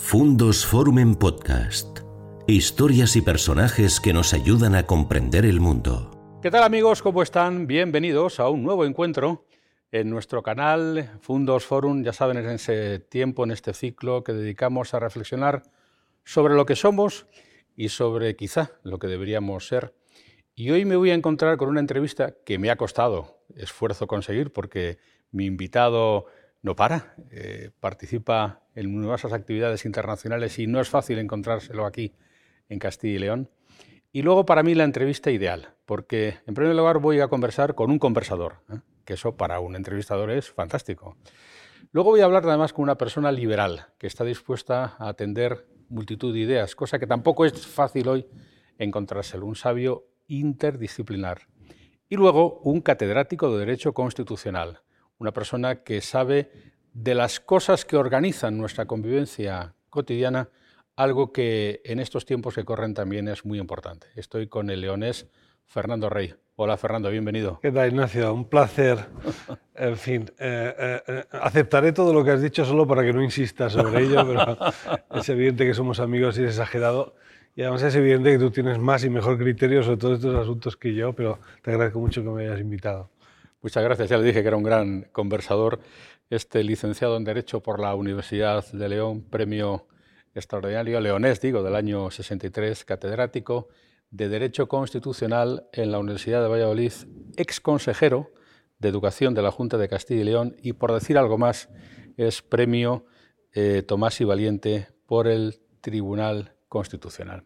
Fundos Forum en Podcast. Historias y personajes que nos ayudan a comprender el mundo. ¿Qué tal amigos? ¿Cómo están? Bienvenidos a un nuevo encuentro en nuestro canal Fundos Forum. Ya saben, en ese tiempo, en este ciclo que dedicamos a reflexionar sobre lo que somos y sobre quizá lo que deberíamos ser. Y hoy me voy a encontrar con una entrevista que me ha costado esfuerzo conseguir porque mi invitado no para, eh, participa en numerosas actividades internacionales y no es fácil encontrárselo aquí en Castilla y León. Y luego para mí la entrevista ideal, porque en primer lugar voy a conversar con un conversador, ¿eh? que eso para un entrevistador es fantástico. Luego voy a hablar además con una persona liberal, que está dispuesta a atender multitud de ideas, cosa que tampoco es fácil hoy encontrárselo, un sabio interdisciplinar. Y luego un catedrático de Derecho Constitucional, una persona que sabe de las cosas que organizan nuestra convivencia cotidiana, algo que en estos tiempos que corren también es muy importante. Estoy con el leonés Fernando Rey. Hola Fernando, bienvenido. ¿Qué tal Ignacio? Un placer. En fin, eh, eh, eh, aceptaré todo lo que has dicho solo para que no insistas sobre ello, pero es evidente que somos amigos y es exagerado. Y además es evidente que tú tienes más y mejor criterio sobre todos estos asuntos que yo, pero te agradezco mucho que me hayas invitado. Muchas gracias. Ya le dije que era un gran conversador. Este licenciado en Derecho por la Universidad de León, premio extraordinario leonés, digo, del año 63, catedrático de Derecho Constitucional en la Universidad de Valladolid, ex consejero de Educación de la Junta de Castilla y León y, por decir algo más, es premio eh, Tomás y Valiente por el Tribunal Constitucional.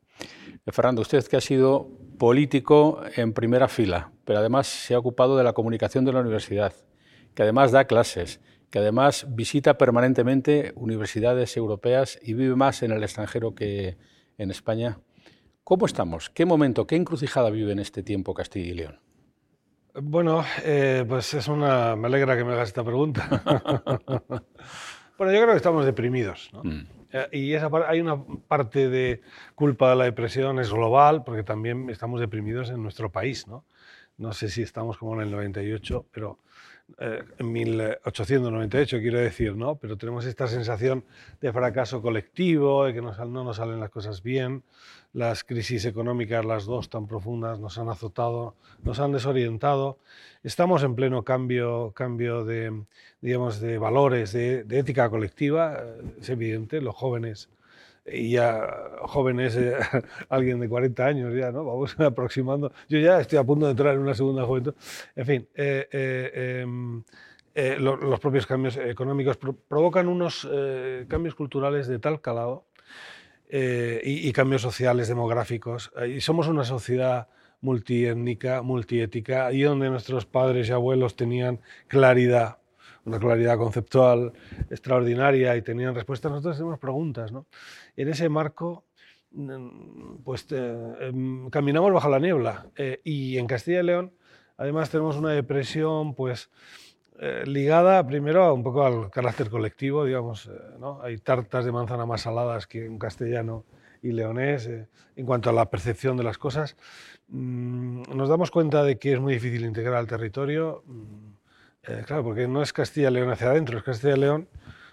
Eh, Fernando, usted que ha sido político en primera fila, pero además se ha ocupado de la comunicación de la universidad, que además da clases, que además visita permanentemente universidades europeas y vive más en el extranjero que en España. ¿Cómo estamos? ¿Qué momento, qué encrucijada vive en este tiempo Castilla y León? Bueno, eh, pues es una. Me alegra que me hagas esta pregunta. bueno, yo creo que estamos deprimidos. ¿no? Mm. Eh, y esa, hay una parte de culpa de la depresión es global, porque también estamos deprimidos en nuestro país. No, no sé si estamos como en el 98, pero eh, en 1898 quiero decir, ¿no? Pero tenemos esta sensación de fracaso colectivo, de que no nos salen las cosas bien. Las crisis económicas, las dos tan profundas, nos han azotado, nos han desorientado. Estamos en pleno cambio, cambio de, digamos, de valores, de, ética colectiva. Eh, es evidente, los jóvenes y ya jóvenes, eh, alguien de 40 años ya, ¿no? Vamos aproximando. Yo ya estoy a punto de entrar en una segunda juventud. En fin, eh, em, los propios cambios económicos provocan unos cambios culturales de tal calado y, y, cambios sociales, demográficos. Y somos una sociedad multiétnica, multiética, y donde nuestros padres y abuelos tenían claridad, una claridad conceptual extraordinaria y tenían respuestas, nosotros tenemos preguntas. ¿no? En ese marco, mm, pues em, caminamos bajo la niebla. Eh, y en Castilla y León, además, tenemos una depresión, pues, eh, ligada primero un poco al carácter colectivo, digamos, eh, ¿no? Hay tartas de manzana más saladas que un castellano y leonés en cuanto a la percepción de las cosas. Mm, nos damos cuenta de que es muy difícil integrar al territorio, mm, eh, claro, porque no es Castilla y León hacia adentro, es Castilla y León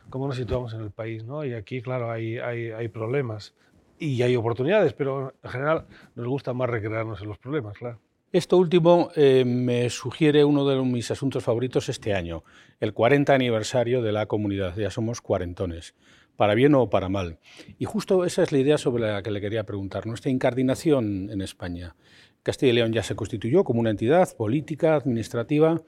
cómo nos situamos en el país, ¿no? Y aquí, claro, hay, hay, problemas y hay oportunidades, pero en general nos gusta más recrearnos en los problemas, claro. Esto último eh, me sugiere uno de mis asuntos favoritos este año, el 40 aniversario de la comunidad. Ya somos cuarentones, para bien o para mal. Y justo esa es la idea sobre la que le quería preguntar. Nuestra incardinación en España. Castilla y León ya se constituyó como una entidad política, administrativa.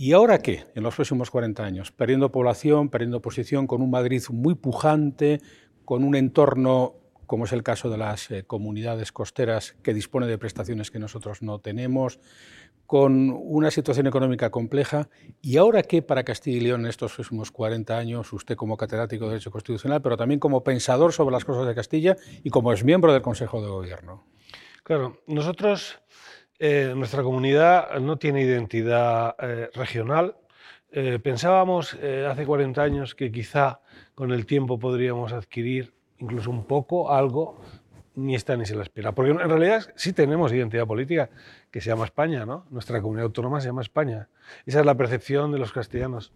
¿Y ahora qué? En los próximos 40 años, perdiendo población, perdiendo posición, con un Madrid muy pujante, con un entorno, como es el caso de las eh, comunidades costeras, que dispone de prestaciones que nosotros no tenemos, con una situación económica compleja. ¿Y ahora qué para Castilla y León en estos próximos 40 años, usted como catedrático de Derecho Constitucional, pero también como pensador sobre las cosas de Castilla y como es miembro del Consejo de Gobierno? Claro, nosotros, eh, nuestra comunidad no tiene identidad eh, regional. Eh, pensábamos hace 40 años que quizá con el tiempo podríamos adquirir incluso un poco, algo, ni está ni se la espera. Porque en realidad sí tenemos identidad política que se llama España, ¿no? Nuestra comunidad autónoma se llama España. Esa es la percepción de los castellanos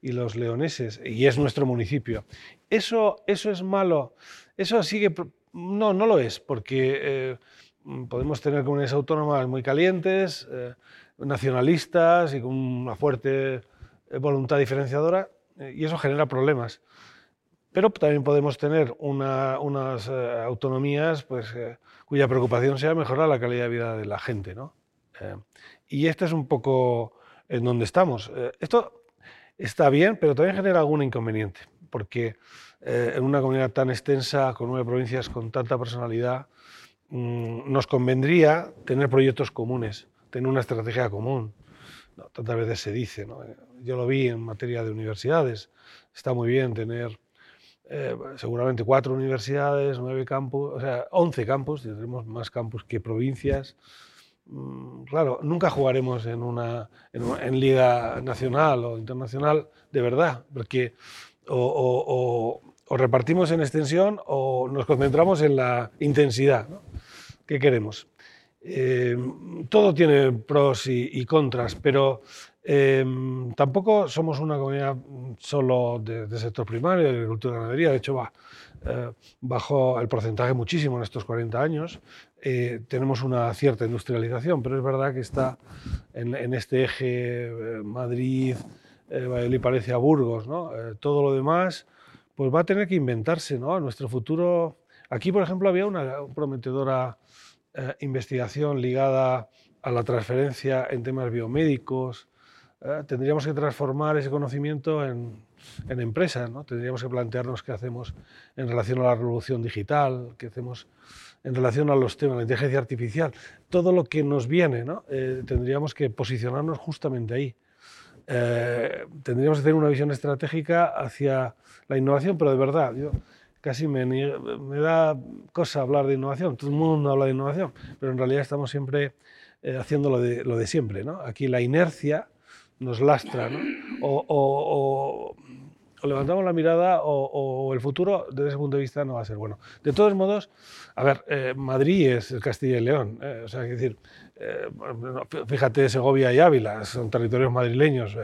y los leoneses, y es nuestro municipio. ¿Eso, eso es malo? Eso sigue... No, no lo es, porque podemos tener comunidades autónomas muy calientes, eh, nacionalistas y con una fuerte eh, voluntad diferenciadora, y eso genera problemas. Pero también podemos tener unas eh, autonomías pues, eh, cuya preocupación sea mejorar la calidad de vida de la gente. ¿no? Eh, y este es un poco en donde estamos. esto está bien, pero también genera algún inconveniente, porque en una comunidad tan extensa, con nueve provincias, con tanta personalidad, mm, nos convendría tener proyectos comunes, tener una estrategia común. tantas veces se dice, ¿no? yo lo vi en materia de universidades, está muy bien tener eh, seguramente cuatro universidades, nueve campus, o sea, once campus, tendremos más campus que provincias. Mm, claro, nunca jugaremos en una en, liga nacional o internacional de verdad, porque repartimos en extensión o nos concentramos en la intensidad. ¿Qué queremos? Eh, todo tiene pros y contras, pero Em, tampoco somos una comunidad solo de, sector primario, de agricultura y ganadería, de hecho va, eh, bajó el porcentaje muchísimo en estos 40 años. Eh, tenemos una cierta industrialización, pero es verdad que está en, este eje eh, Madrid, Valladolid, Palencia, Burgos, ¿no? todo lo demás pues va a tener que inventarse, ¿no? Nuestro futuro... Aquí, por ejemplo, había una prometedora investigación ligada a la transferencia en temas biomédicos, eh, tendríamos que transformar ese conocimiento en, en empresas, ¿no? tendríamos que plantearnos qué hacemos en relación a la revolución digital, qué hacemos en relación a los temas la inteligencia artificial. Todo lo que nos viene, ¿no? Eh, tendríamos que posicionarnos justamente ahí. Eh, tendríamos que tener una visión estratégica hacia la innovación, pero de verdad, yo casi me, me da cosa hablar de innovación, todo el mundo habla de innovación, pero en realidad estamos siempre haciendo lo de, lo de siempre. ¿no? Aquí la inercia nos lastra, ¿no? o, levantamos la mirada o, el futuro desde ese punto de vista no va a ser bueno. De todos modos, a ver, eh, Madrid es el Castilla y León, eh, o sea, es decir, eh, fíjate, Segovia y Ávila son territorios madrileños,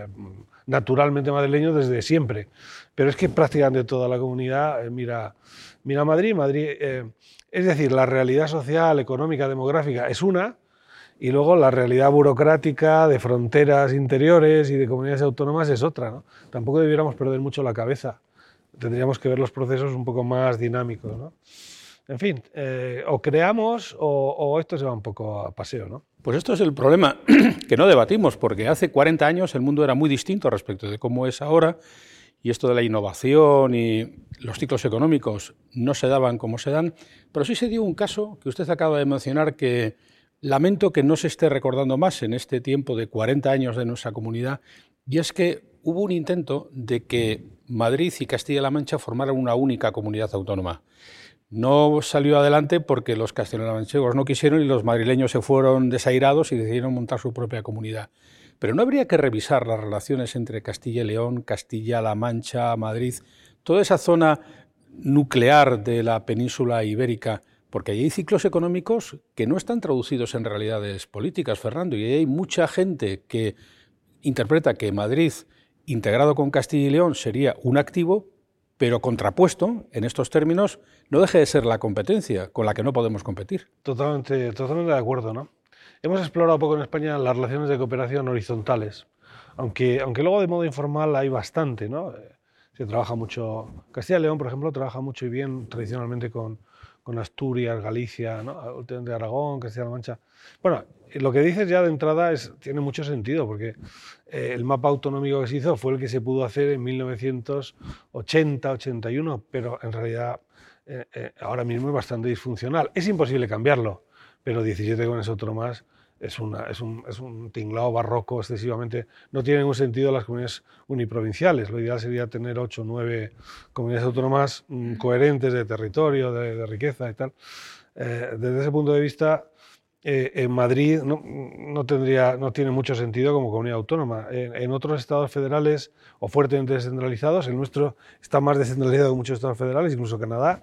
naturalmente madrileños desde siempre, pero es que prácticamente toda la comunidad mira, mira Madrid, Madrid, es decir, la realidad social, económica, demográfica es una, y luego la realidad burocrática de fronteras interiores y de comunidades autónomas es otra. ¿no? Tampoco debiéramos perder mucho la cabeza. Tendríamos que ver los procesos un poco más dinámicos. ¿no? En fin, eh, o creamos o, esto se va un poco a paseo. ¿no? Pues esto es el problema que no debatimos, porque hace 40 años el mundo era muy distinto respecto de cómo es ahora, y esto de la innovación y los ciclos económicos no se daban como se dan, pero sí se dio un caso que usted acaba de mencionar que Lamento que no se esté recordando más en este tiempo de 40 años de nuestra comunidad, y es que hubo un intento de que Madrid y Castilla-La Mancha formaran una única comunidad autónoma. No salió adelante porque los castellano-manchegos no quisieron y los madrileños se fueron desairados y decidieron montar su propia comunidad. Pero no habría que revisar las relaciones entre Castilla y León, Castilla-La Mancha, Madrid, toda esa zona nuclear de la península ibérica porque hay ciclos económicos que no están traducidos en realidades políticas, Fernando, y hay mucha gente que interpreta que Madrid, integrado con Castilla y León, sería un activo, pero contrapuesto, en estos términos, no deje de ser la competencia con la que no podemos competir. Totalmente, totalmente de acuerdo, ¿no? Hemos explorado poco en España las relaciones de cooperación horizontales, aunque, aunque luego de modo informal hay bastante, ¿no? Se trabaja mucho, Castilla y León, por ejemplo, trabaja mucho y bien tradicionalmente con, con Asturias, Galicia, ¿no? Aragón, Castilla-La Mancha. Bueno, lo que dices ya de entrada es, tiene mucho sentido, porque eh, el mapa autonómico que se hizo fue el que se pudo hacer en 1980-81, pero en realidad eh, eh, ahora mismo es bastante disfuncional. Es imposible cambiarlo, pero 17 con otro más es, una, es, un, es un tinglado barroco excesivamente. No tiene ningún sentido las comunidades uniprovinciales. Lo ideal sería tener ocho o nueve comunidades autónomas mm, coherentes de territorio, de, riqueza y tal. Eh, desde ese punto de vista, eh, en Madrid no, no, tendría, no tiene mucho sentido como comunidad autónoma. En, en, otros estados federales o fuertemente descentralizados, el nuestro está más descentralizado que muchos estados federales, incluso Canadá,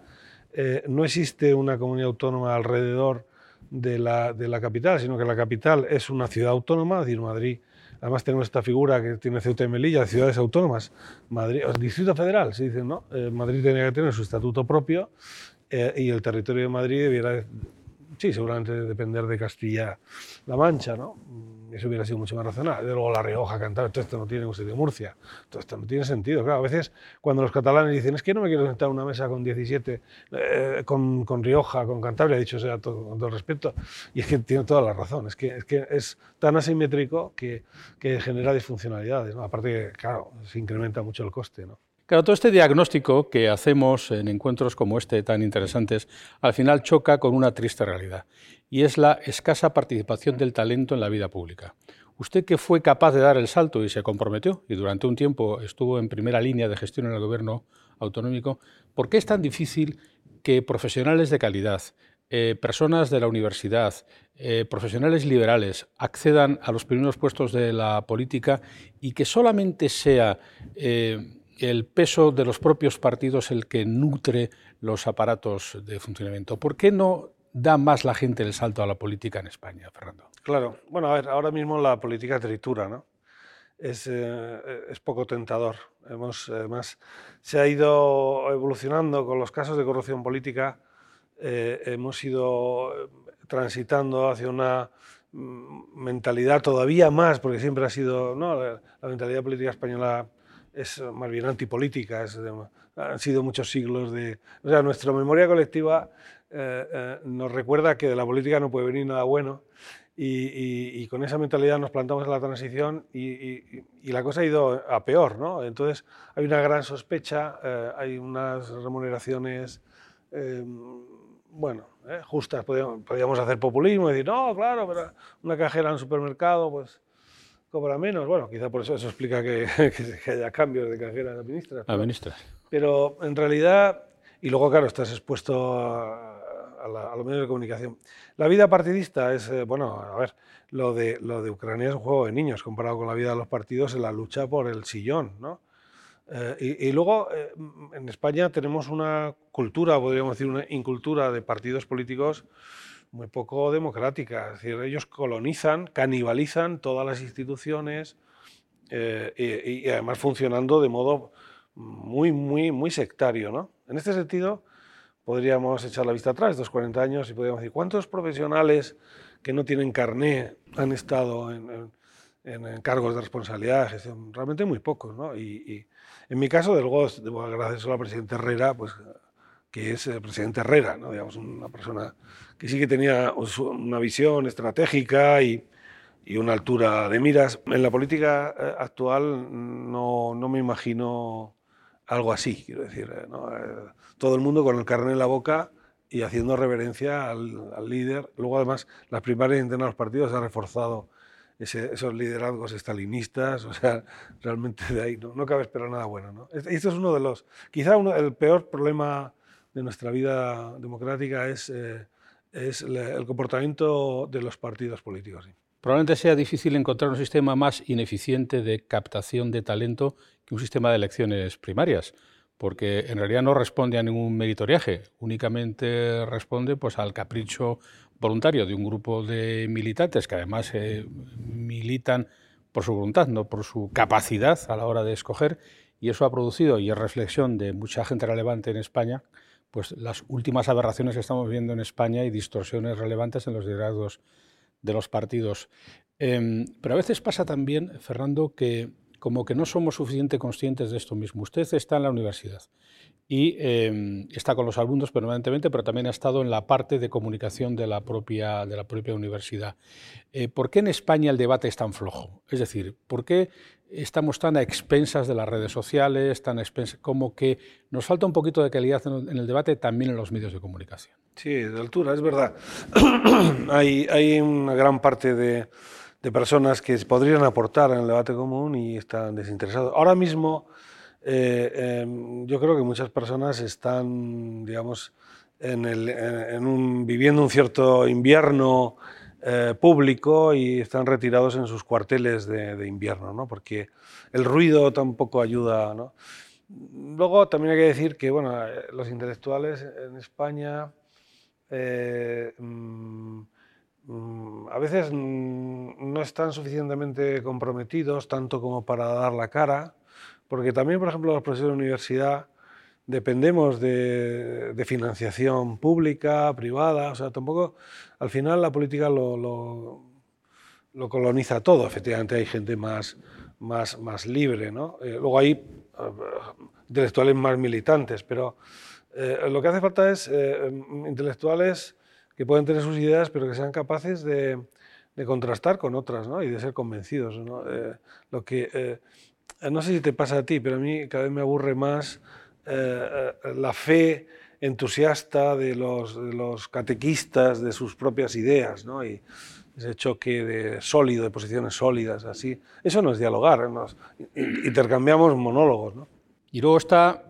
eh, no existe una comunidad autónoma alrededor de la, de la, capital, sino que la capital es una ciudad autónoma, es decir, Madrid. Además tenemos esta figura que tiene Ceuta y Melilla, de ciudades autónomas. Madrid, Distrito Federal, se dice, ¿no? Eh, Madrid tenía que tener su estatuto propio eh, y el territorio de Madrid debiera sí, seguramente depender de Castilla-La Mancha, ¿no? Mm, eso hubiera sido mucho más razonable. De luego La Rioja, Cantabria, todo esto no tiene usted de Murcia. Todo esto no tiene sentido. Claro, a veces cuando los catalanes dicen, es que no me quiero sentar a una mesa con 17, eh, con, con, Rioja, con Cantabria, dicho sea todo, con todo respeto, y es que tiene toda la razón. Es que es, que es tan asimétrico que, que genera disfuncionalidades. ¿no? Aparte que, claro, se incrementa mucho el coste. ¿no? Claro, todo este diagnóstico que hacemos en encuentros como este tan interesantes, al final choca con una triste realidad, y es la escasa participación del talento en la vida pública. Usted que fue capaz de dar el salto y se comprometió, y durante un tiempo estuvo en primera línea de gestión en el gobierno autonómico, ¿por qué es tan difícil que profesionales de calidad, eh, personas de la universidad, eh, profesionales liberales accedan a los primeros puestos de la política y que solamente sea eh, el peso de los propios partidos el que nutre los aparatos de funcionamiento. ¿Por qué no da más la gente el salto a la política en España, Fernando? Claro, bueno, a ver, ahora mismo la política tritura, ¿no? Es, eh, es poco tentador. Hemos, además, se ha ido evolucionando con los casos de corrupción política, eh, hemos ido transitando hacia una mm, mentalidad todavía más, porque siempre ha sido, ¿no? la mentalidad política española es más bien antipolítica, es han sido muchos siglos de... O sea, nuestra memoria colectiva eh, eh, nos recuerda que de la política no puede venir nada bueno y, con esa mentalidad nos plantamos en la transición y, la cosa ha ido a peor, ¿no? Entonces hay una gran sospecha, eh, hay unas remuneraciones, bueno, justas, podríamos, podríamos, hacer populismo y decir, no, claro, pero una cajera en un supermercado, pues cobra menos. Bueno, quizá por eso eso explica que, que haya cambios de carrera a ministras. A ministras. Pero en realidad, y luego, claro, estás expuesto a, los medios de comunicación. La vida partidista es, eh, bueno, a ver, lo de, lo de Ucrania es un juego de niños comparado con la vida de los partidos en la lucha por el sillón, ¿no? Eh, y, luego, eh, en España tenemos una cultura, podríamos decir, una incultura de partidos políticos muy poco democrática. Es decir, ellos colonizan, canibalizan todas las instituciones eh, y, además funcionando de modo muy, muy, muy sectario. ¿no? En este sentido, podríamos echar la vista atrás, estos 40 años, y podríamos decir, ¿cuántos profesionales que no tienen carné han estado en, cargos de responsabilidad? Realmente muy pocos. ¿no? Y, en mi caso, del luego, debo agradecer a la presidenta Herrera, pues que es el presidente Herrera, ¿no? digamos, una persona que sí que tenía una visión estratégica y, y una altura de miras. En la política eh, actual no, no me imagino algo así, quiero decir. Eh, ¿no? Eh, todo el mundo con el carne en la boca y haciendo reverencia al, líder. Luego, además, las primarias internas de los partidos han reforzado esos liderazgos estalinistas, o sea, realmente de ahí no, no cabe esperar nada bueno. ¿no? Esto es uno de los, quizá uno, el peor problema de nuestra vida democrática es, eh, es el comportamiento de los partidos políticos. Probablemente sea difícil encontrar un sistema más ineficiente de captación de talento que un sistema de elecciones primarias, porque en realidad no responde a ningún meritoriaje, únicamente responde pues, al capricho voluntario de un grupo de militantes que además eh, militan por su voluntad, no por su capacidad a la hora de escoger, y eso ha producido, y es reflexión de mucha gente relevante en España, pues las últimas aberraciones que estamos viendo en España y distorsiones relevantes en los liderazgos de los partidos. Em, pero a veces pasa también, Fernando, que como que no somos suficientemente conscientes de esto mismo. Usted está en la universidad y em, está con los alumnos permanentemente, pero también ha estado en la parte de comunicación de la propia, de la propia universidad. Eh, ¿Por qué en España el debate es tan flojo? Es decir, ¿por qué estamos tan a expensas de las redes sociales, tan como que nos falta un poquito de calidad en el debate también en los medios de comunicación? Sí, de altura, es verdad. hay, hay una gran parte de, de personas que podrían aportar en el debate común y están desinteresados. Ahora mismo eh, em, yo creo que muchas personas están, digamos, en el, en un, viviendo un cierto invierno eh, público y están retirados en sus cuarteles de, invierno, ¿no? porque el ruido tampoco ayuda. ¿no? Luego también hay que decir que bueno, los intelectuales en España eh, mm, mm, a veces mm, no están suficientemente comprometidos tanto como para dar la cara, porque también, por ejemplo, los profesores de universidad dependemos de, financiación pública, privada, o sea, tampoco, al final la política lo, lo, coloniza todo, efectivamente hay gente más, más, más libre, ¿no? Eh, luego hay eh, intelectuales más militantes, pero eh, lo que hace falta es intelectuales que pueden tener sus ideas, pero que sean capaces de, de contrastar con otras ¿no? y de ser convencidos. ¿no? lo que, no sé si te pasa a ti, pero a mí cada vez me aburre más eh, eh, la fe entusiasta de los, catequistas de sus propias ideas, ¿no? y ese choque de sólido, de posiciones sólidas, así. Eso no es dialogar, intercambiamos monólogos. ¿no? Y luego está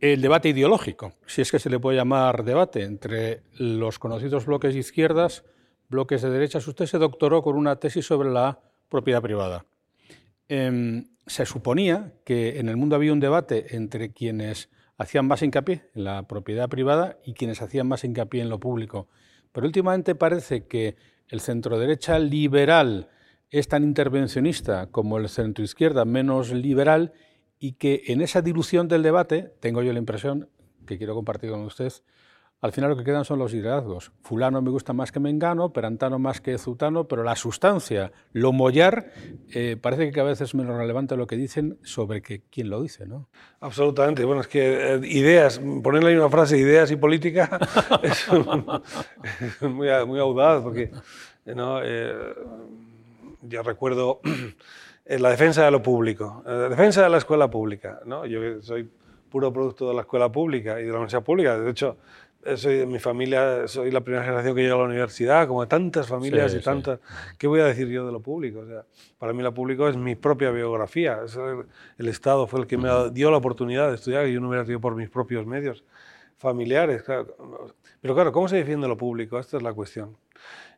el debate ideológico, si es que se le puede llamar debate, entre los conocidos bloques de izquierdas, bloques de derechas. Usted se doctoró con una tesis sobre la propiedad privada. Em, se suponía que en el mundo había un debate entre quienes hacían más hincapié en la propiedad privada y quienes hacían más hincapié en lo público. Pero últimamente parece que el centro-derecha liberal es tan intervencionista como el centro-izquierda menos liberal y que en esa dilución del debate, tengo yo la impresión, que quiero compartir con usted, al final lo que quedan son los liderazgos. Fulano me gusta más que Mengano, Perantano más que Zutano, pero la sustancia, lo mollar, eh, parece que cada vez es menos relevante lo que dicen sobre que, quién lo dice. ¿no? Absolutamente. Bueno, es que eh, ideas, ponerle ahí una frase, ideas y política, es, muy, muy, audaz, porque ¿no? Eh, yo recuerdo la defensa de lo público, la defensa de la escuela pública. ¿no? Yo soy puro producto de la escuela pública y de la universidad pública. De hecho, soy de mi familia, soy la primera generación que llega a la universidad, como de tantas familias y tantas. ¿Qué voy a decir yo de lo público? O sea, para mí lo público es mi propia biografía. el, Estado fue el que me dio la oportunidad de estudiar y yo no hubiera tenido por mis propios medios familiares. Pero claro, ¿cómo se defiende lo público? Esta es la cuestión.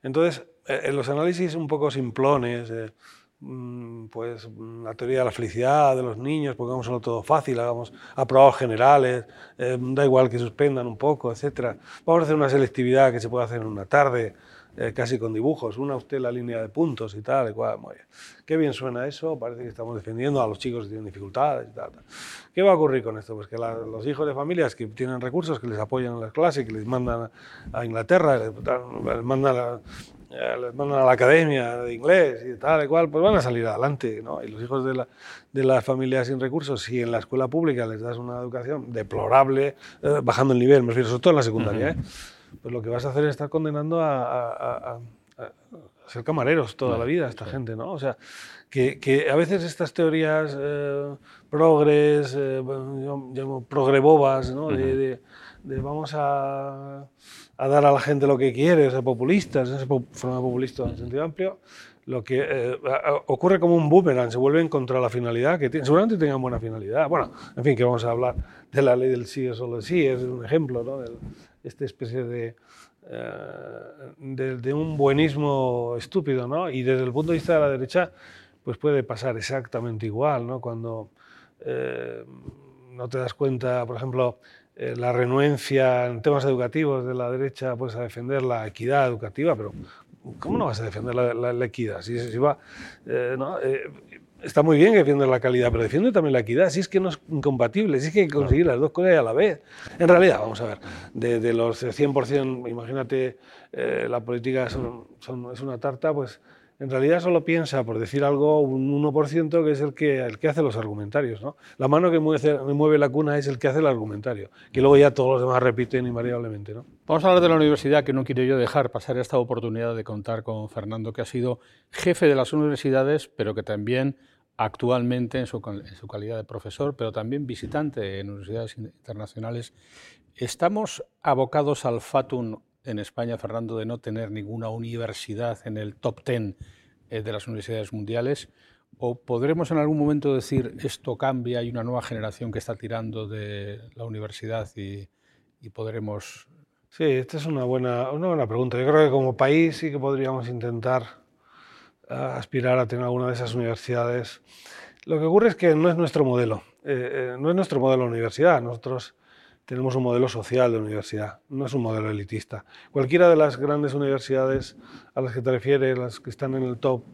Entonces, eh, en los análisis un poco simplones, eh, pues mm, la teoría de la felicidad de los niños, pongámoslo todo fácil, hagamos aprobados generales, eh, da igual que suspendan un poco, etc. Vamos a hacer una selectividad que se puede hacer en una tarde, eh, casi con dibujos, una usted la línea de puntos y tal, y cual, muy bien. Qué bien suena eso, parece que estamos defendiendo a los chicos que tienen dificultades y tal. ¿Qué va a ocurrir con esto? Pues que los hijos de familias que tienen recursos, que les apoyan en las clases, que les mandan a Inglaterra, les, mandan a, les mandan a la academia de inglés y tal y cual, pues van a salir adelante. ¿no? Y los hijos de, la, de las familias sin recursos, si en la escuela pública les das una educación deplorable, eh, bajando el nivel, me refiero sobre todo en la secundaria, ¿eh? pues lo que vas a hacer es estar condenando a, a, ser camareros toda la vida esta gente, ¿no? O sea, que, que a veces estas teorías progres, yo llamo progrebobas, ¿no? de, de vamos a a dar a la gente lo que quiere, ser populistas, ese forma populista en sentido amplio, lo que eh, ocurre como un boomerang, se vuelven contra la finalidad que tienen. Seguramente tengan buena finalidad. Bueno, en fin, que vamos a hablar de la ley del sí o solo sí, es un ejemplo, ¿no? De esta especie de, eh, de, un buenismo estúpido, ¿no? Y desde el punto de vista de la derecha, pues puede pasar exactamente igual, ¿no? Cuando eh, no te das cuenta, por ejemplo, eh, la renuencia en temas educativos de la derecha pues, a defender la equidad educativa, pero ¿cómo no vas a defender la, equidad? Si, va, eh, eh, está muy bien que defiende la calidad, pero defiende también la equidad, si es que no es incompatible, si es que hay que conseguir las dos cosas a la vez. En realidad, vamos a ver, de, los 100%, imagínate, la política es una tarta, pues en realidad solo piensa, por decir algo, un 1% que es el que, el que hace los argumentarios. ¿no? La mano que mueve, mueve, la cuna es el que hace el argumentario, que luego ya todos los demás repiten invariablemente. ¿no? Vamos a hablar de la universidad, que no quiero yo dejar pasar esta oportunidad de contar con Fernando, que ha sido jefe de las universidades, pero que también actualmente en su, en su calidad de profesor, pero también visitante en universidades internacionales. Estamos abocados al fatum en España, Fernando, de no tener ninguna universidad en el top ten eh, de las universidades mundiales? ¿O podremos en algún momento decir esto cambia, hay una nueva generación que está tirando de la universidad y, podremos... Sí, esta es una buena, una buena pregunta. Yo creo que como país sí que podríamos intentar eh, aspirar a tener alguna de esas universidades. Lo que ocurre es que no es nuestro modelo. eh, no es nuestro modelo de universidad. Nosotros tenemos un modelo social de universidad, no es un modelo elitista. Cualquiera de las grandes universidades a las que te refieres, las que están en el top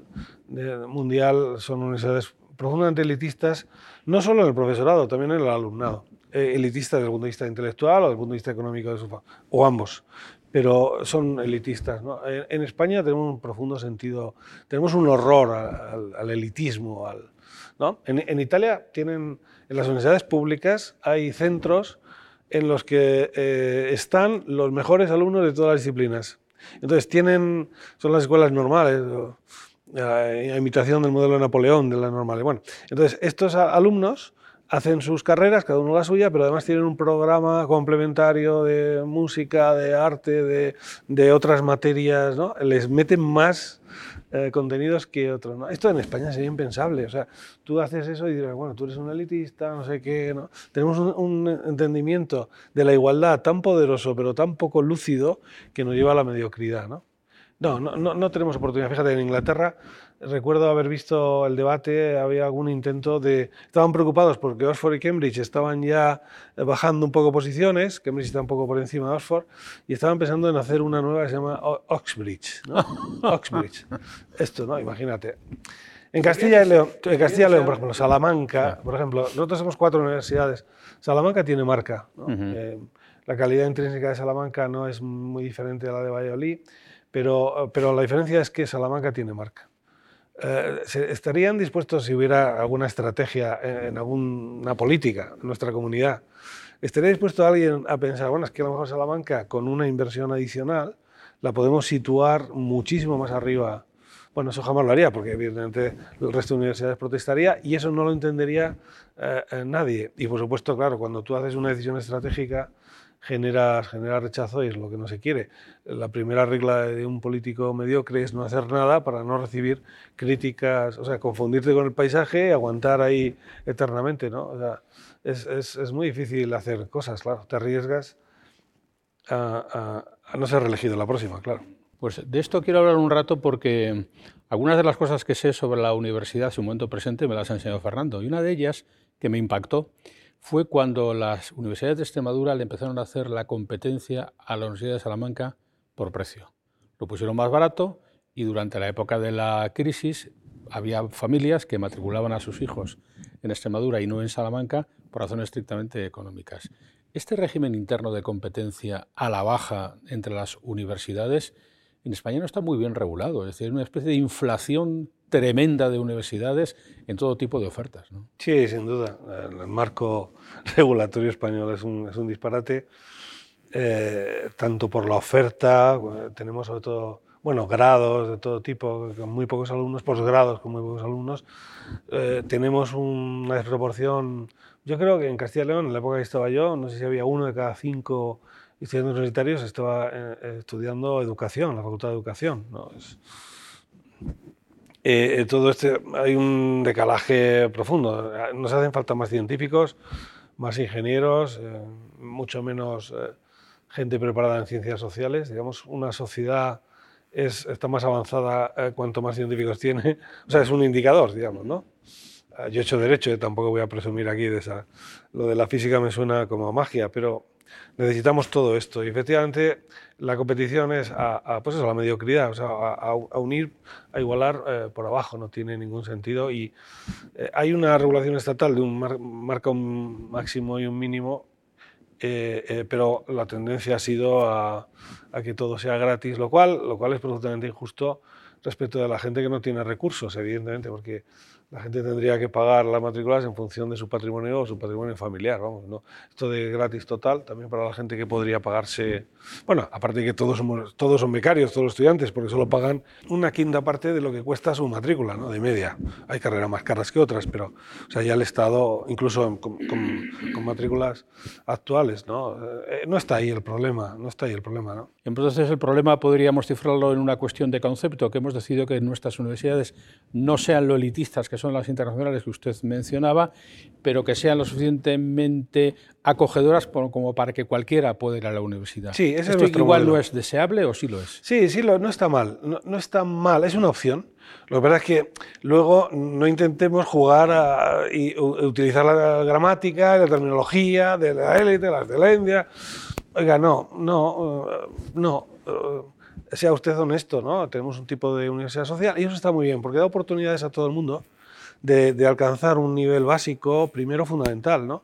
mundial, son universidades profundamente elitistas, no solo en el profesorado, también en el alumnado. Eh, elitistas desde el punto de vista intelectual o desde el punto de vista económico, de su o ambos pero son elitistas. En, España tenemos un profundo sentido, tenemos un horror al, elitismo. Al, ¿no? en, Italia tienen, en las universidades públicas hay centros en los que eh, están los mejores alumnos de todas las disciplinas. Entonces tienen, son las escuelas normales, a imitación del modelo de Napoleón, de las normales. Bueno, entonces estos alumnos hacen sus carreras, cada uno la suya, pero además tienen un programa complementario de música, de arte, de, de otras materias, ¿no? Les meten más eh, contenidos que otros. ¿no? Esto en España sería impensable. O sea, tú haces eso y dirás, bueno, tú eres un elitista, no sé qué. ¿no? Tenemos un, un, entendimiento de la igualdad tan poderoso, pero tan poco lúcido, que nos lleva a la mediocridad. ¿no? No, no, no, no tenemos oportunidad. Fíjate, en Inglaterra recuerdo haber visto el debate, había algún intento de... Estaban preocupados porque Oxford y Cambridge estaban ya bajando un poco posiciones, Cambridge está un poco por encima de Oxford, y estaban pensando en hacer una nueva que se llama Oxbridge. ¿no? Oxbridge. Esto, ¿no? Imagínate. En Castilla y León, en Castilla y León, por ejemplo, Salamanca, por ejemplo, nosotros somos cuatro universidades. Salamanca tiene marca. Eh, la calidad intrínseca de Salamanca no es muy diferente a la de Valladolid, pero, pero la diferencia es que Salamanca tiene marca. Eh, ¿Estarían dispuestos, si hubiera alguna estrategia en, alguna política en nuestra comunidad, estaría dispuesto alguien a pensar, bueno, es que a lo mejor Salamanca con una inversión adicional la podemos situar muchísimo más arriba? Bueno, eso jamás lo haría, porque evidentemente el resto de universidades protestaría y eso no lo entendería eh, nadie. Y por supuesto, claro, cuando tú haces una decisión estratégica, genera, genera rechazo y es lo que no se quiere. La primera regla de un político mediocre es no hacer nada para no recibir críticas, o sea, confundirte con el paisaje y aguantar ahí eternamente, ¿no? O sea, es, es, es muy difícil hacer cosas, claro, te arriesgas a, a, no ser reelegido la próxima, claro. Pues de esto quiero hablar un rato porque algunas de las cosas que sé sobre la universidad en su momento presente me las ha enseñado Fernando y una de ellas que me impactó fue cuando las universidades de Extremadura le empezaron a hacer la competencia a la Universidad de Salamanca por precio. Lo pusieron más barato y durante la época de la crisis había familias que matriculaban a sus hijos en Extremadura y no en Salamanca por razones estrictamente económicas. Este régimen interno de competencia a la baja entre las universidades en España no está muy bien regulado, es decir, es una especie de inflación tremenda de universidades en todo tipo de ofertas. ¿no? Sí, sin duda. El marco regulatorio español es un, es un disparate, eh, tanto por la oferta, tenemos sobre todo bueno, grados de todo tipo, con muy pocos alumnos, posgrados con muy pocos alumnos. Eh, tenemos una desproporción, yo creo que en Castilla y León, en la época que estaba yo, no sé si había uno de cada cinco estudiantes universitarios estaba eh, estudiando educación, la Facultad de Educación. eh, todo este, hay un decalaje profundo. Nos hacen falta más científicos, más ingenieros, eh, mucho menos eh, gente preparada en ciencias sociales. Digamos, una sociedad es, está más avanzada cuanto más científicos tiene. O sea, es un indicador, digamos, ¿no? Yo he hecho derecho, tampoco voy a presumir aquí de esa. Lo de la física me suena como magia, pero necesitamos todo esto. Y efectivamente, la competición es a, pues eso, la mediocridad, o sea, a, unir, a igualar eh, por abajo, no tiene ningún sentido. Y eh, hay una regulación estatal de un marca un máximo y un mínimo, eh, pero la tendencia ha sido a, que todo sea gratis, lo cual, lo cual es absolutamente injusto respecto de la gente que no tiene recursos, evidentemente, porque la gente tendría que pagar las matrículas en función de su patrimonio o su patrimonio familiar. Vamos, ¿no? Esto de gratis total, también para la gente que podría pagarse, bueno, aparte de que todos, somos, todos son becarios, todos los estudiantes, porque solo pagan una quinta parte de lo que cuesta su matrícula, ¿no? de media. Hay carreras más caras que otras, pero o sea, ya el Estado, incluso con, matrículas actuales, ¿no? Eh, no está ahí el problema, no está ahí el problema. ¿no? Entonces el problema podríamos cifrarlo en una cuestión de concepto, que hemos decidido que nuestras universidades no sean lo elitistas que son las internacionales que usted mencionaba, pero que sean lo suficientemente acogedoras como para que cualquiera pueda ir a la universidad. Sí, ese ¿Esto es igual no es deseable o sí lo es? Sí, sí, no está mal. No, no está mal, es una opción. Lo que pasa es que luego no intentemos jugar y utilizar la gramática, la terminología de la élite, las de la India. Oiga, no, no, no. Sea usted honesto, ¿no? Tenemos un tipo de universidad social y eso está muy bien porque da oportunidades a todo el mundo de, de alcanzar un nivel básico, primero fundamental, ¿no?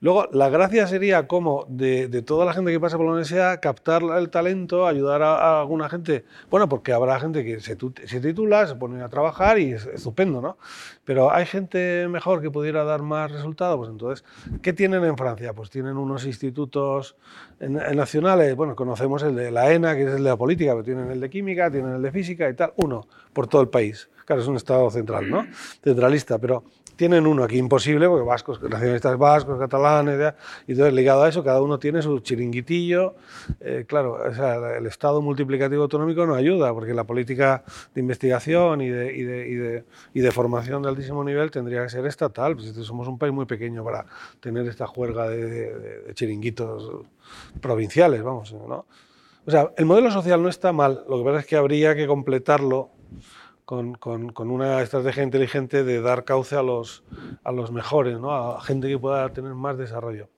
Luego, la gracia sería como de, toda la gente que pasa por la universidad, captar el talento, ayudar a, alguna gente. Bueno, porque habrá gente que se, titula, se pone a trabajar y es estupendo, ¿no? Pero hay gente mejor que pudiera dar más resultados. Pues entonces, ¿qué tienen en Francia? Pues tienen unos institutos nacionales. Bueno, conocemos el de la ENA, que es el de la política, pero tienen el de química, tienen el de física y tal. Uno por todo el país. Claro, es un estado central, ¿no? Centralista, pero tienen uno aquí imposible, porque vascos, nacionalistas vascos, catalanes, y entonces ligado a eso, cada uno tiene su chiringuitillo. Eh, claro, el Estado multiplicativo autonómico no ayuda, porque la política de investigación y de, y de, y de, formación de altísimo nivel tendría que ser estatal. Pues somos un país muy pequeño para tener esta juerga de, chiringuitos provinciales, vamos, ¿no? O sea, el modelo social no está mal, lo que pasa es que habría que completarlo con, con, una estrategia inteligente de dar cauce a los, a los mejores, ¿no? a gente que pueda tener más desarrollo,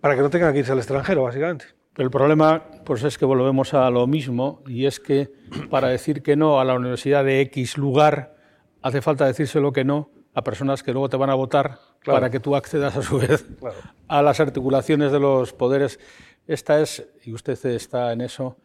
para que no tengan que irse al extranjero, básicamente. el problema pues, es que volvemos a lo mismo, y es que para decir que no a la universidad de X lugar, hace falta decírselo que no a personas que luego te van a votar para que tú accedas a su vez a las articulaciones de los poderes. Esta es, y usted está en eso,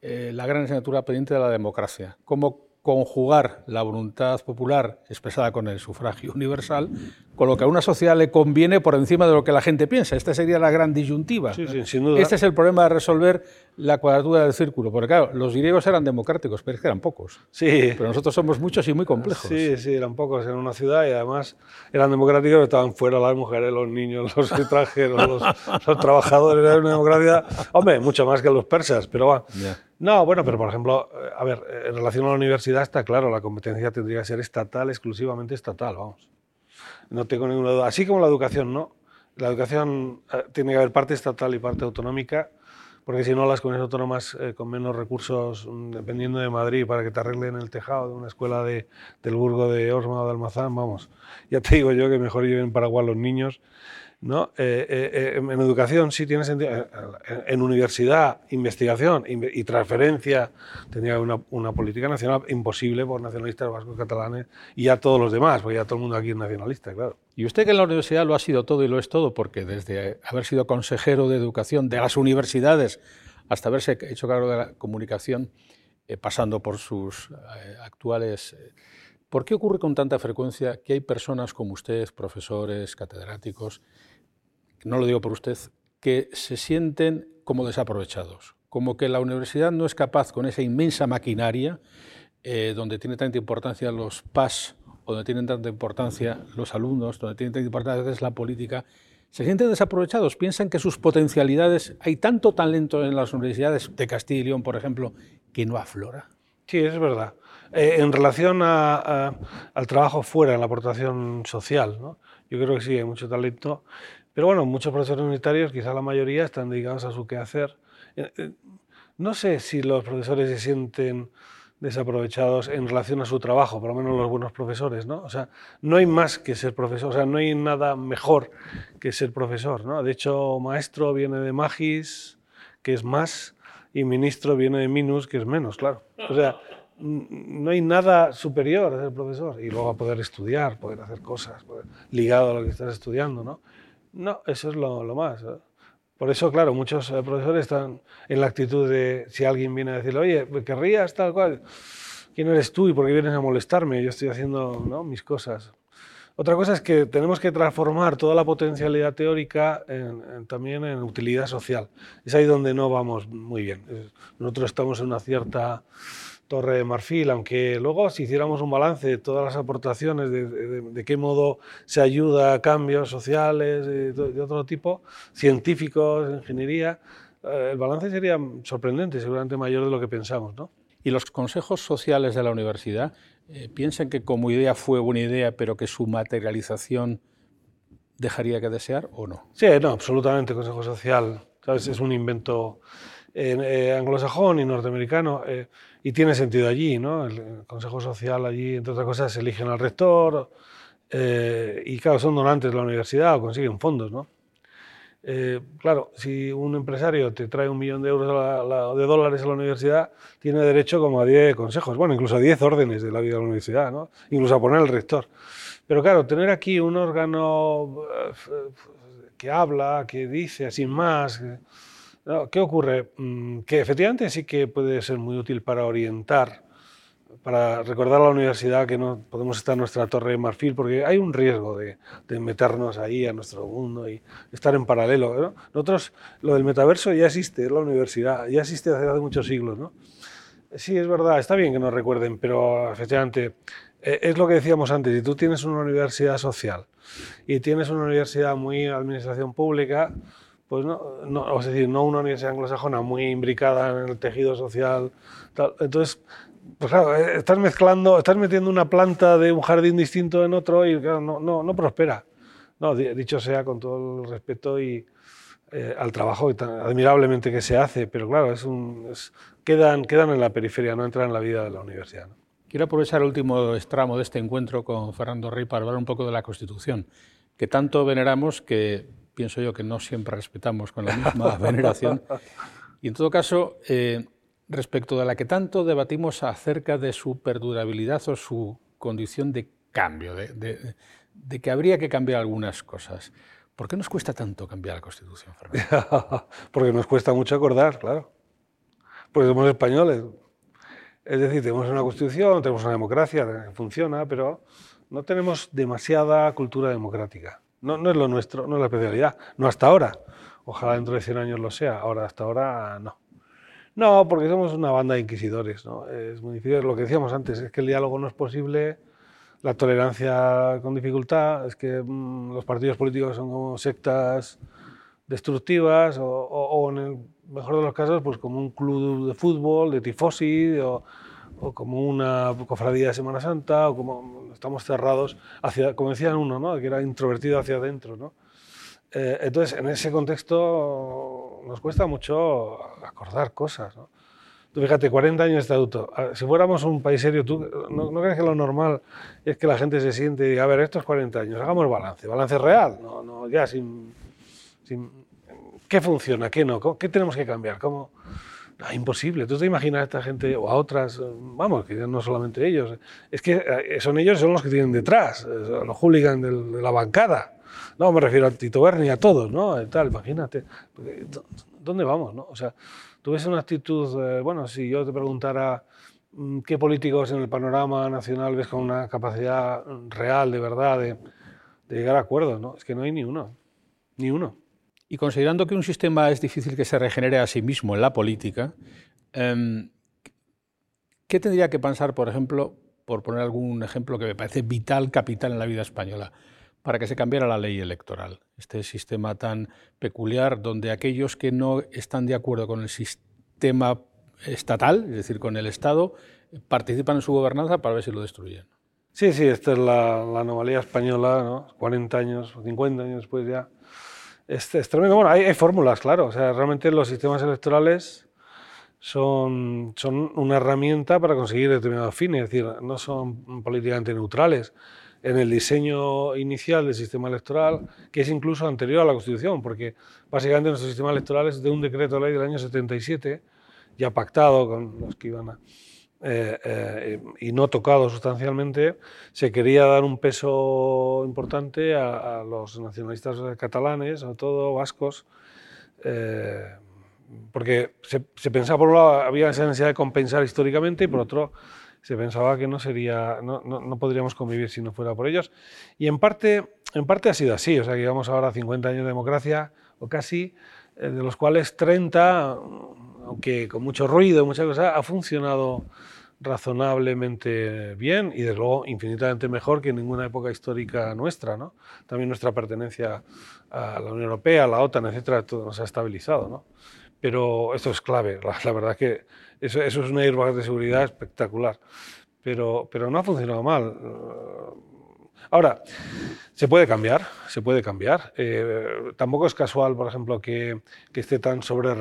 eh, la gran asignatura pendiente de la democracia. Cómo conjugar la voluntad popular expresada con el sufragio universal con lo que a una sociedad le conviene por encima de lo que la gente piensa. Esta sería la gran disyuntiva. Este es el problema de resolver la cuadratura del círculo. Porque claro, los griegos eran democráticos, pero es que eran pocos. Sí. Pero nosotros somos muchos y muy complejos. Sí, sí, eran pocos en una ciudad y además eran democráticos, pero estaban fuera las mujeres, los niños, los extranjeros, los, trabajadores. Era una democracia, hombre, mucho más que los persas, pero va. No, bueno, pero por ejemplo, eh, a ver, en relación a la universidad está claro, la competencia tendría que ser estatal, exclusivamente estatal, vamos. No tengo ninguna duda. Así como la educación, ¿no? La educación eh, tiene que haber parte estatal y parte autonómica, porque si no, las comunidades autónomas eh, con menos recursos, mm, dependiendo de Madrid, para que te arreglen el tejado de una escuela de, del Burgo de Osma o de Almazán, vamos, ya te digo yo que mejor lleven Paraguay los niños ¿no? Eh, eh, eh, en educación sí tiene sentido. En, universidad, investigación y transferencia tendría una, una, política nacional imposible por nacionalistas vascos, catalanes y ya todos los demás, porque ya todo el mundo aquí es nacionalista, claro. Y usted que en la universidad lo ha sido todo y lo es todo, porque desde haber sido consejero de educación de las universidades hasta haberse hecho cargo de la comunicación, pasando por sus actuales... ¿Por qué ocurre con tanta frecuencia que hay personas como usted, profesores, catedráticos, no lo digo por usted, que se sienten como desaprovechados, como que la universidad no es capaz con esa inmensa maquinaria eh, donde tiene tanta importancia los PAS, donde tienen tanta importancia los alumnos, donde tiene tanta importancia la política, se sienten desaprovechados, piensan que sus potencialidades, hay tanto talento en las universidades de Castilla y León, por ejemplo, que no aflora. Sí, es verdad. Eh, en relación al trabajo fuera, en la aportación social, ¿no? yo creo que sí, hay mucho talento. Pero bueno, muchos profesores universitarios, quizá la mayoría, están dedicados a su quehacer. Eh, eh, no sé si los profesores se sienten desaprovechados en relación a su trabajo, por lo menos los buenos profesores, ¿no? O sea, no hay más que ser profesor, o sea, no hay nada mejor que ser profesor, ¿no? De hecho, maestro viene de magis, que es más, y ministro viene de minus, que es menos, claro. O sea, no hay nada superior a ser profesor y luego a poder estudiar, poder hacer cosas, ligado a lo que estás estudiando, ¿no? No, eso es lo, más. ¿eh? Por eso, claro, muchos eh, profesores están en la actitud de si alguien viene a decirle, oye, querrías tal cual, ¿quién eres tú y por qué vienes a molestarme? Yo estoy haciendo mis cosas. Otra cosa es que tenemos que transformar toda la potencialidad teórica también en utilidad social. Es ahí donde no vamos muy bien. Nosotros estamos en una cierta Torre de Marfil, aunque luego si hiciéramos un balance de todas las aportaciones, de, qué modo se ayuda a cambios sociales de, otro tipo, científicos, ingeniería, eh, el balance sería sorprendente, seguramente mayor de lo que pensamos. ¿no? ¿Y los consejos sociales de la universidad eh, ¿piensan que como idea fue buena idea, pero que su materialización dejaría que desear o no? Sí, no, absolutamente. Consejo Social ¿sabes? es un invento eh, anglosajón y norteamericano eh, y tiene sentido allí. ¿no? El, Consejo Social allí, entre otras cosas, eligen al rector y, claro, son donantes de la universidad o consiguen fondos. ¿no? Eh, claro, si un empresario te trae un millón de euros de dólares a la universidad, tiene derecho como a 10 consejos, bueno, incluso a 10 órdenes de la vida de la universidad, ¿no? incluso a poner el rector. Pero claro, tener aquí un órgano eh, que habla, que dice, así más, ¿qué ocurre? Mm, que efectivamente sí que puede ser muy útil para orientar para recordar a la universidad que no podemos estar en nuestra torre de marfil, porque hay un riesgo de, meternos ahí a nuestro mundo y estar en paralelo. Nosotros, lo del metaverso ya existe, en la universidad, ya existe desde hace muchos siglos. ¿no? Sí, es verdad, está bien que nos recuerden, pero efectivamente e, es lo que decíamos antes, si tú tienes una universidad social y tienes una universidad muy administración pública, pues no, no, es decir, no una universidad anglosajona muy imbricada en el tejido social, tal, entonces pues claro, eh, estás mezclando, estás metiendo una planta de un jardín distinto en otro y claro, no, prospera. No, dicho sea con todo el respeto y eh, al trabajo tan admirablemente que se hace, pero claro, quedan, quedan en la periferia, no entran en la vida de la universidad. Quiero aprovechar el último tramo de este encuentro con Fernando Rey para hablar un poco de la Constitución, que tanto veneramos que pienso yo que no siempre respetamos con la misma veneración. Y en todo caso, eh, respecto de la que tanto debatimos acerca de su perdurabilidad o su condición de cambio, de, que habría que cambiar algunas cosas. ¿Por qué nos cuesta tanto cambiar la Constitución, Fernando? Porque nos cuesta mucho acordar, claro. Porque somos españoles. Es decir, tenemos una Constitución, tenemos una democracia funciona, pero no tenemos demasiada cultura democrática. No, no es lo nuestro, no es la especialidad. No hasta ahora. Ojalá dentro de 100 años lo sea. Ahora, hasta ahora, no. No, porque somos una banda de inquisidores. ¿no? Es muy difícil. Lo que decíamos antes es que el diálogo no es posible, la tolerancia con dificultad, es que mm, los partidos políticos son como sectas destructivas o, en el mejor de los casos pues como un club de fútbol, de tifosi o, como una cofradía de Semana Santa o como estamos cerrados hacia, como decían uno, ¿no? que era introvertido hacia adentro. ¿no? Eh, entonces, en ese contexto nos cuesta mucho acordar cosas. ¿no? Tú fíjate, 40 años de estatuto. Si fuéramos un país serio, ¿tú no, crees que lo normal es que la gente se siente y diga, a ver, estos 40 años, hagamos balance, balance real, no, no ya sin, sin, ¿Qué funciona? ¿Qué no? ¿Qué tenemos que cambiar? ¿Cómo? No, imposible. ¿Tú te imaginas a esta gente o a otras? Vamos, que no solamente ellos. Es que eh, son ellos son los que tienen detrás, los hooligans de la bancada. No, me refiero a Tito Berni, a todos, ¿no? Tal, imagínate. ¿Dónde vamos, no? O sea, tú ves una actitud, eh, bueno, si yo te preguntara mm, qué políticos en el panorama nacional ves con una capacidad real, de verdad, de, llegar a acuerdos, ¿no? Es que no hay ni uno, ni uno. Y considerando que un sistema es difícil que se regenere a sí mismo en la política, em, ¿qué tendría que pensar, por ejemplo, por poner algún ejemplo que me parece vital, capital en la vida española? para que se cambiara la ley electoral. Este sistema tan peculiar donde aquellos que no están de acuerdo con el sistema estatal, es decir, con el Estado, participan en su gobernanza para ver si lo destruyen. Sí, sí, esta es la, la anomalía española, ¿no? 40 años, 50 años después ya. Es, es tremendo. Bueno, hay, hay, fórmulas, claro. O sea, realmente los sistemas electorales son, son una herramienta para conseguir determinados fines, es decir, no son políticamente neutrales en el diseño inicial del sistema electoral, que es incluso anterior a la Constitución, porque básicamente nuestro sistema electoral es de un decreto de ley del año 77, ya pactado con los que iban a... Eh, eh, y no tocado sustancialmente, se quería dar un peso importante a, los nacionalistas catalanes, sobre todo vascos, eh, porque se, se, pensaba, por un lado, había esa necesidad de compensar históricamente y por otro, se pensaba que no, sería, no, no, podríamos convivir si no fuera por ellos. Y en parte, en parte ha sido así, o sea, que llevamos ahora 50 años de democracia, o casi, eh, de los cuales 30, aunque con mucho ruido, muchas cosas, ha funcionado razonablemente bien y desde luego infinitamente mejor que en ninguna época histórica nuestra. ¿no? También nuestra pertenencia a la Unión Europea, a la OTAN, etcétera, todo nos ha estabilizado. ¿no? Pero esto es clave, la, la verdad que eso, es una airbag de seguridad espectacular. pero, pero no ha funcionado mal. Ahora, se puede cambiar, se puede cambiar. Eh, tampoco es casual, por ejemplo, que, que esté tan sobre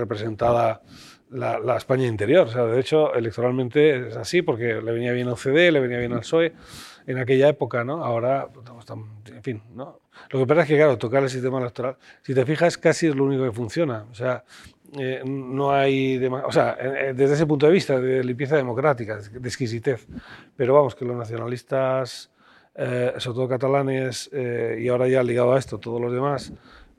representada la, España interior. O sea, de hecho, electoralmente es así, porque le venía bien al CD, le venía bien al PSOE en aquella época, ¿no? Ahora, pues, en fin, ¿no? Lo que pasa es que, claro, tocar el sistema electoral, si te fijas, casi es lo único que funciona. O sea, eh, no hay, o sea, desde ese punto de vista, de limpieza democrática, de exquisitez. Pero vamos, que los nacionalistas, eh, sobre todo catalanes, eh, y ahora ya ligado a esto, todos los demás,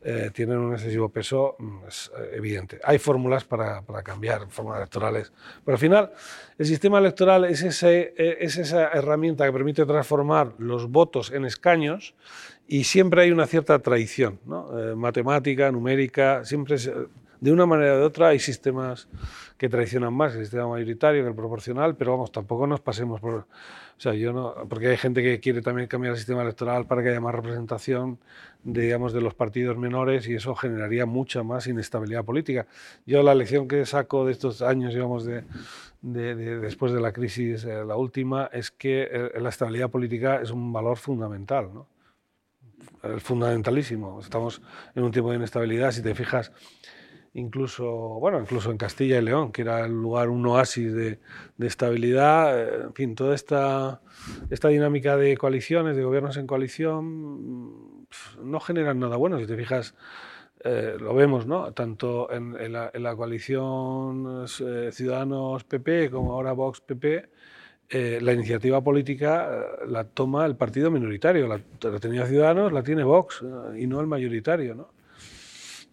eh, tienen un excesivo peso, mm, es eh, evidente. Hay fórmulas para, para, cambiar, fórmulas electorales. Pero al final, el sistema electoral es, ese, eh, es esa herramienta que permite transformar los votos en escaños y siempre hay una cierta traición, ¿no? matemática, numérica, siempre de una manera o de otra hay sistemas que traicionan más el sistema mayoritario que el proporcional, pero vamos, tampoco nos pasemos por o sea, yo no, porque hay gente que quiere también cambiar el sistema electoral para que haya más representación, digamos, de los partidos menores y eso generaría mucha más inestabilidad política. Yo la lección que saco de estos años, digamos, de, de, después de la crisis, eh, la última, es que eh, la estabilidad política es un valor fundamental, ¿no? Fundamentalísimo. Estamos en un tiempo de inestabilidad, si te fijas incluso, bueno, incluso en Castilla y León, que era el lugar, un oasis de, estabilidad. Eh, en fin, toda esta, esta dinámica de coaliciones, de gobiernos en coalición, no generan nada bueno. Si te fijas, eh, lo vemos, ¿no? Tanto en, la, coalición eh, Ciudadanos-PP como ahora Vox-PP, la iniciativa política la toma el partido minoritario. La, la, tenía Ciudadanos, la tiene Vox y no el mayoritario, ¿no?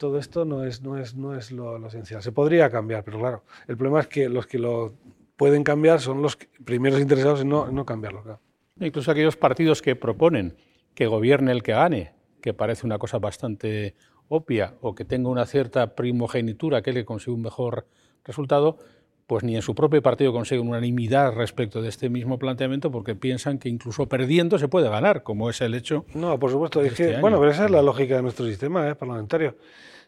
Todo esto no es, no es, no es lo, esencial. Se podría cambiar, pero claro, el problema es que los que lo pueden cambiar son los primeros interesados en no, no cambiarlo. Incluso aquellos partidos que proponen que gobierne el que gane, que parece una cosa bastante obvia, o que tenga una cierta primogenitura que le consiga un mejor resultado, pues ni en su propio partido consiguen unanimidad respecto de este mismo planteamiento porque piensan que incluso perdiendo se puede ganar, como es el hecho. No, por supuesto. Este bueno, pero esa es la lógica de nuestro sistema ¿eh? parlamentario.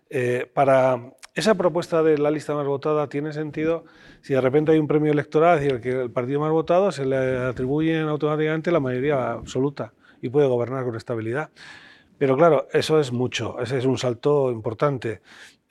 Eh, para esa propuesta de la lista más votada tiene sentido si de repente hay un premio electoral y el, que el partido más votado se le atribuyen automáticamente la mayoría absoluta y puede gobernar con estabilidad. Pero claro, eso es mucho, ese es un salto importante.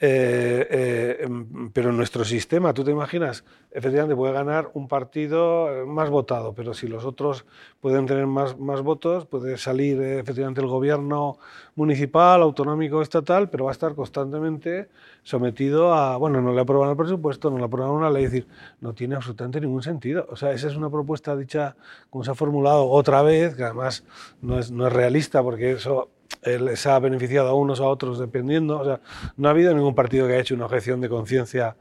Eh, eh, em, pero en nuestro sistema, tú te imaginas, efectivamente puede ganar un partido eh, más votado, pero si los otros pueden tener más, más votos, puede salir efectivamente el gobierno municipal, autonómico, estatal, pero va a estar constantemente sometido a, bueno, no le aprueban el presupuesto, no le aprueban una ley, es decir, no tiene absolutamente ningún sentido. O sea, esa es una propuesta dicha, como se ha formulado otra vez, que además no es, no es realista, porque eso les ha beneficiado a unos a otros dependiendo. O sea, no ha habido ningún partido que haya hecho una objeción de conciencia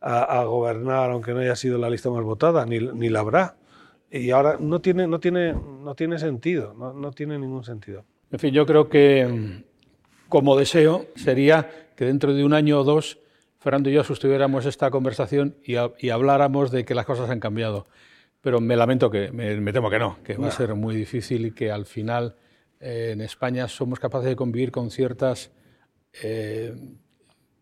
a, gobernar, aunque no haya sido la lista más votada, ni, ni, la habrá. Y ahora no tiene, no tiene, no tiene sentido, no, no tiene ningún sentido. En fin, yo creo que mm, como deseo sería que dentro de un año o dos Fernando y yo sostuviéramos esta conversación y, y, habláramos de que las cosas han cambiado. Pero me lamento que, me, temo que no, que va a ser muy difícil y que al final eh, en España somos capaces de convivir con ciertos eh,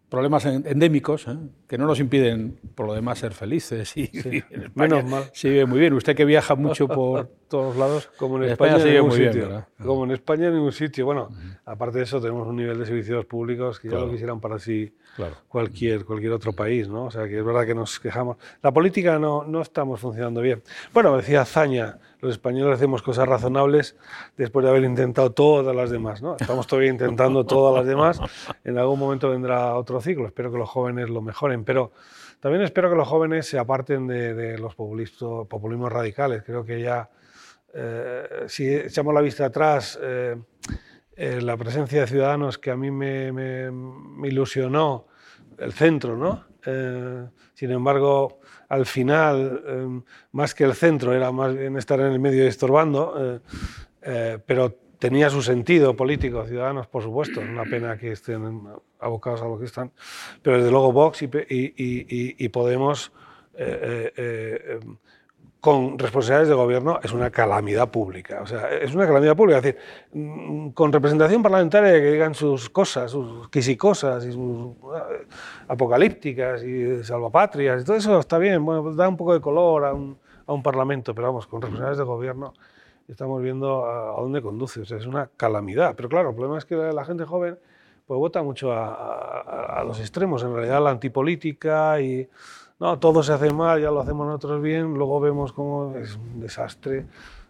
problemas endémicos ¿eh? que no nos impiden, por lo demás, ser felices. Y, en España se vive muy bien. Usted que viaja mucho por todos lados, como en, España, se vive muy bien. Como en España en ningún sitio. Bueno, aparte de eso, tenemos un nivel de servicios públicos que ya lo quisieran para sí cualquier, cualquier otro país. ¿no? O sea, que es verdad que nos quejamos. La política no, no estamos funcionando bien. Bueno, decía Zaña, los españoles hacemos cosas razonables después de haber intentado todas las demás. ¿no? Estamos todavía intentando todas las demás. En algún momento vendrá otro ciclo. Espero que los jóvenes lo mejoren. Pero también espero que los jóvenes se aparten de, los populismos radicales. Creo que ya, eh, si echamos la vista atrás, eh, eh, la presencia de ciudadanos que a mí me, me ilusionó, el centro, ¿no? sin embargo, al final, em, más que el centro, era más bien estar en el medio y estorbando, eh, eh, pero tenía su sentido político, Ciudadanos, por supuesto, una pena que estén abocados a lo que están, pero desde luego Vox y, y Podemos eh, em, con responsabilidades de gobierno es una calamidad pública. O sea, es una calamidad pública. Es decir, mm, con representación parlamentaria que digan sus cosas, sus quisicosas y sus eh, apocalípticas y salvapatrias, y todo eso está bien, pues da un poco de color a un, a un parlamento, pero vamos, con responsables de gobierno, estamos viendo a, dónde conduce. O sea, es una calamidad. Pero claro, el problema es que la, gente joven pues vota mucho a, a, los extremos, en realidad la antipolítica y no, todo se hace mal, ya lo hacemos nosotros bien, luego vemos cómo es un desastre,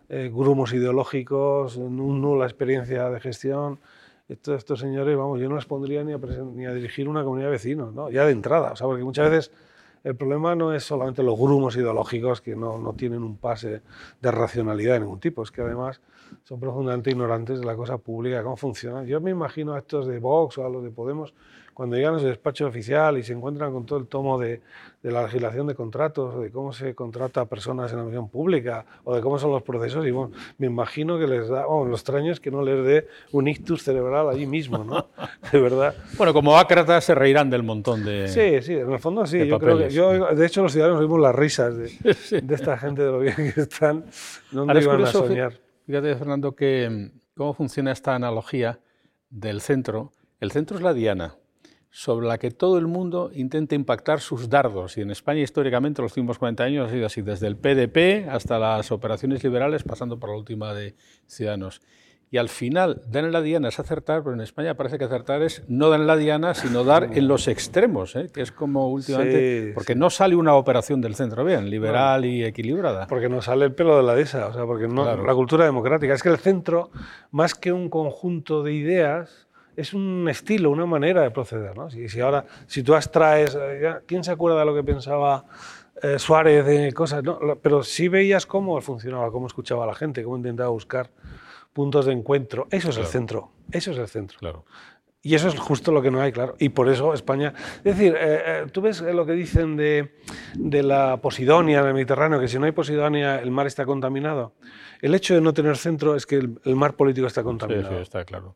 eh, grumos ideológicos, nula experiencia de gestión. Estos, estos señores, vamos, yo no les pondría ni a, ni a dirigir una comunidad de vecinos, ¿no? ya de entrada, o sea, porque muchas veces el problema no es solamente los grumos ideológicos que no, no, tienen un pase de racionalidad de ningún tipo, es que además son profundamente ignorantes de la cosa pública, cómo funciona. Yo me imagino a estos de Vox o a los de Podemos cuando llegan a su despacho oficial y se encuentran con todo el tomo de, de la legislación de contratos, de cómo se contrata a personas en la misión pública, o de cómo son los procesos, y bueno, me imagino que les da, bueno, lo extraño es que no les dé un ictus cerebral allí mismo, ¿no? De verdad. Bueno, como ácratas se reirán del montón de Sí, sí, en el fondo sí. Yo creo que, yo, de hecho, los ciudadanos oímos las risas de, de, esta gente, de lo bien que están, no iban a soñar. Fíjate, Fernando, que cómo funciona esta analogía del centro. El centro es la diana, sobre la que todo el mundo intenta impactar sus dardos. Y en España históricamente los últimos 40 años ha sido así, desde el PDP hasta las operaciones liberales, pasando por la última de Ciudadanos. Y al final, dar en la diana es acertar, pero en España parece que acertar es no dar en la diana, sino dar en los extremos, ¿eh? que es como últimamente, porque no sale una operación del centro bien, liberal y equilibrada. Porque no sale el pelo de la dehesa, o sea, porque no, la cultura democrática. Es que el centro, más que un conjunto de ideas, es un estilo, una manera de proceder. ¿no? Si, si ahora, si tú abstraes, eh, ¿quién se acuerda de lo que pensaba eh, Suárez de cosas? No, pero sí veías cómo funcionaba, cómo escuchaba a la gente, cómo intentaba buscar puntos de encuentro. Eso es el centro, eso es el centro. Claro. Y eso es justo lo que no hay, claro. Y por eso España... Es decir, eh, tú ves lo que dicen de, de, la Posidonia en el Mediterráneo, que si no hay Posidonia el mar está contaminado. El hecho de no tener centro es que el, el mar político está contaminado. Sí, sí, está claro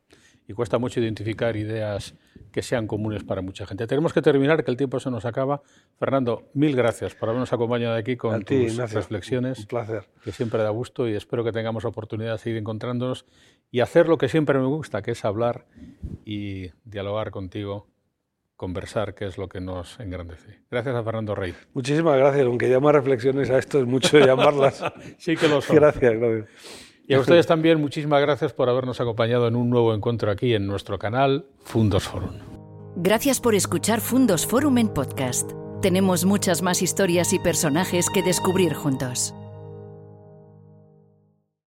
y cuesta mucho identificar ideas que sean comunes para mucha gente. Tenemos que terminar, que el tiempo se nos acaba. Fernando, mil gracias por habernos acompañado aquí con tus reflexiones. Un placer. Que siempre da gusto y espero que tengamos oportunidad de seguir encontrándonos y hacer lo que siempre me gusta, que es hablar y dialogar contigo, conversar, que es lo que nos engrandece. Gracias a Fernando Rey. Muchísimas gracias, aunque llama reflexiones a esto es mucho llamarlas. sí que lo son. Gracias, gracias. Y a ustedes también muchísimas gracias por habernos acompañado en un nuevo encuentro aquí en nuestro canal Fundos Forum. Gracias por escuchar Fundos Forum en podcast. Tenemos muchas más historias y personajes que descubrir juntos.